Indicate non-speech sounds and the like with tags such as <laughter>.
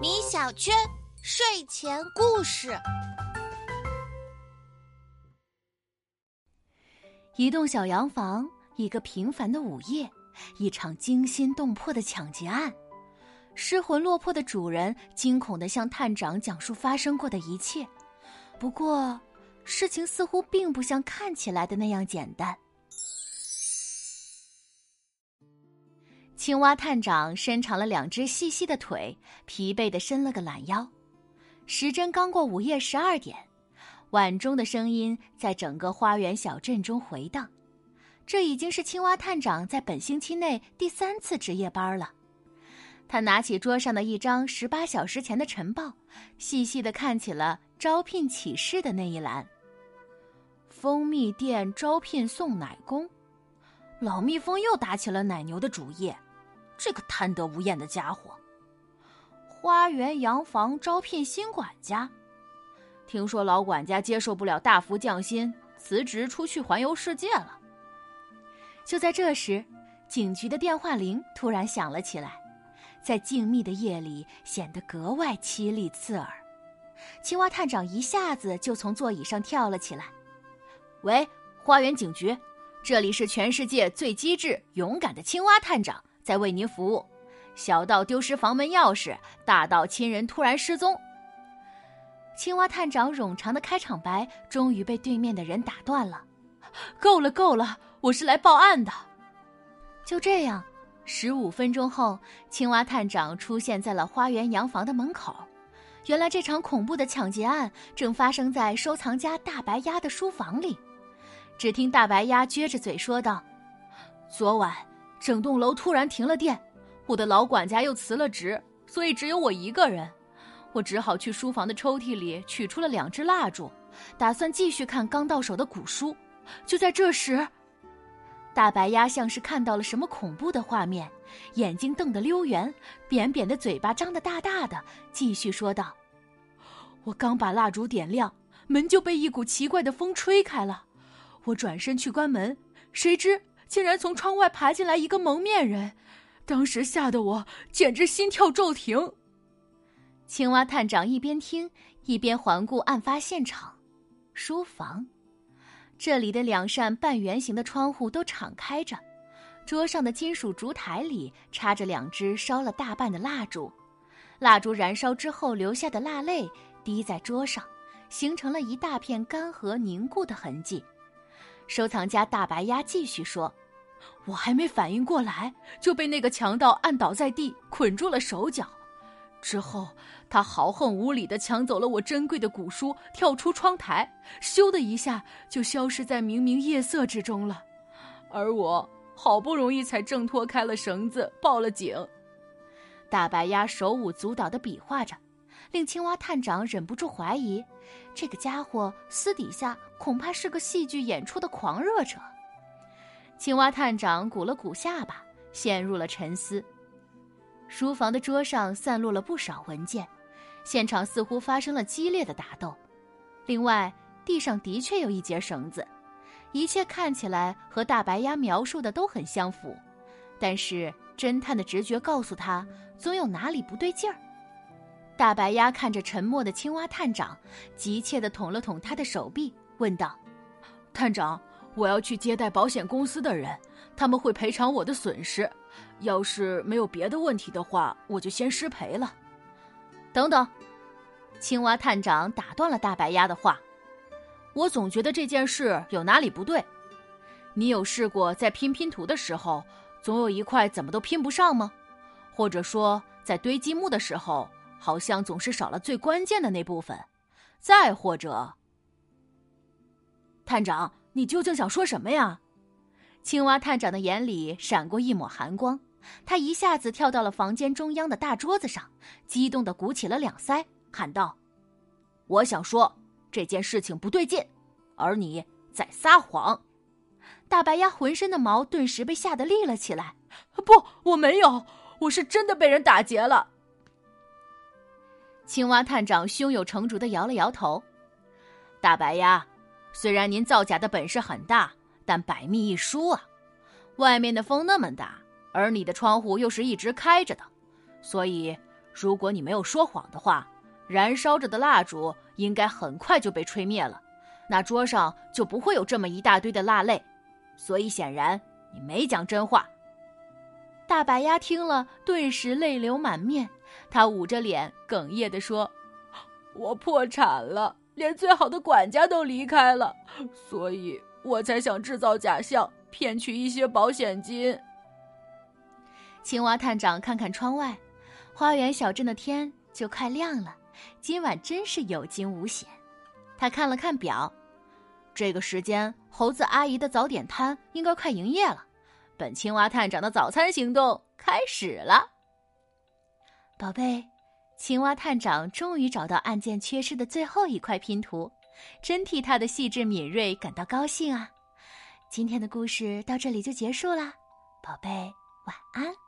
米小圈睡前故事。一栋小洋房，一个平凡的午夜，一场惊心动魄的抢劫案。失魂落魄的主人惊恐的向探长讲述发生过的一切。不过，事情似乎并不像看起来的那样简单。青蛙探长伸长了两只细细的腿，疲惫的伸了个懒腰。时针刚过午夜十二点，晚钟的声音在整个花园小镇中回荡。这已经是青蛙探长在本星期内第三次值夜班了。他拿起桌上的一张十八小时前的晨报，细细的看起了招聘启事的那一栏。蜂蜜店招聘送奶工，老蜜蜂又打起了奶牛的主意。这个贪得无厌的家伙。花园洋房招聘新管家，听说老管家接受不了大幅降薪，辞职出去环游世界了。就在这时，警局的电话铃突然响了起来，在静谧的夜里显得格外凄厉刺耳。青蛙探长一下子就从座椅上跳了起来：“喂，花园警局，这里是全世界最机智勇敢的青蛙探长。”在为您服务，小到丢失房门钥匙，大到亲人突然失踪。青蛙探长冗长的开场白终于被对面的人打断了。够了，够了，我是来报案的。就这样，十五分钟后，青蛙探长出现在了花园洋房的门口。原来这场恐怖的抢劫案正发生在收藏家大白鸭的书房里。只听大白鸭撅着嘴说道：“昨晚。”整栋楼突然停了电，我的老管家又辞了职，所以只有我一个人。我只好去书房的抽屉里取出了两支蜡烛，打算继续看刚到手的古书。就在这时，大白鸭像是看到了什么恐怖的画面，眼睛瞪得溜圆，扁扁的嘴巴张得大大的，继续说道：“我刚把蜡烛点亮，门就被一股奇怪的风吹开了。我转身去关门，谁知……”竟然从窗外爬进来一个蒙面人，当时吓得我简直心跳骤停。青蛙探长一边听一边环顾案发现场，书房，这里的两扇半圆形的窗户都敞开着，桌上的金属烛台里插着两支烧了大半的蜡烛，蜡烛燃烧之后留下的蜡泪滴在桌上，形成了一大片干涸凝固的痕迹。收藏家大白鸭继续说：“我还没反应过来，就被那个强盗按倒在地，捆住了手脚。之后，他豪横无理地抢走了我珍贵的古书，跳出窗台，咻的一下就消失在明明夜色之中了。而我好不容易才挣脱开了绳子，报了警。”大白鸭手舞足蹈地比划着。令青蛙探长忍不住怀疑，这个家伙私底下恐怕是个戏剧演出的狂热者。青蛙探长鼓了鼓下巴，陷入了沉思。书房的桌上散落了不少文件，现场似乎发生了激烈的打斗。另外，地上的确有一截绳子，一切看起来和大白鸭描述的都很相符。但是，侦探的直觉告诉他，总有哪里不对劲儿。大白鸭看着沉默的青蛙探长，急切地捅了捅他的手臂，问道：“探长，我要去接待保险公司的人，他们会赔偿我的损失。要是没有别的问题的话，我就先失陪了。”等等，青蛙探长打断了大白鸭的话：“我总觉得这件事有哪里不对。你有试过在拼拼图的时候，总有一块怎么都拼不上吗？或者说，在堆积木的时候？”好像总是少了最关键的那部分，再或者，探长，你究竟想说什么呀？青蛙探长的眼里闪过一抹寒光，他一下子跳到了房间中央的大桌子上，激动的鼓起了两腮，喊道：“我想说这件事情不对劲，而你在撒谎。”大白鸭浑身的毛顿时被吓得立了起来。“不，我没有，我是真的被人打劫了。”青蛙探长胸有成竹的摇了摇头：“大白鸭，虽然您造假的本事很大，但百密一疏啊。外面的风那么大，而你的窗户又是一直开着的，所以如果你没有说谎的话，燃烧着的蜡烛应该很快就被吹灭了，那桌上就不会有这么一大堆的蜡泪。所以显然你没讲真话。大白鸭听了，顿时泪流满面，他捂着脸，哽咽地说：“ <gasps> 我破产了，连最好的管家都离开了，所以我才想制造假象，骗取一些保险金。”青蛙探长看看窗外，花园小镇的天就快亮了，今晚真是有惊无险。他看了看表，这个时间，猴子阿姨的早点摊应该快营业了。本青蛙探长的早餐行动开始了，宝贝，青蛙探长终于找到案件缺失的最后一块拼图，真替他的细致敏锐感到高兴啊！今天的故事到这里就结束啦，宝贝，晚安。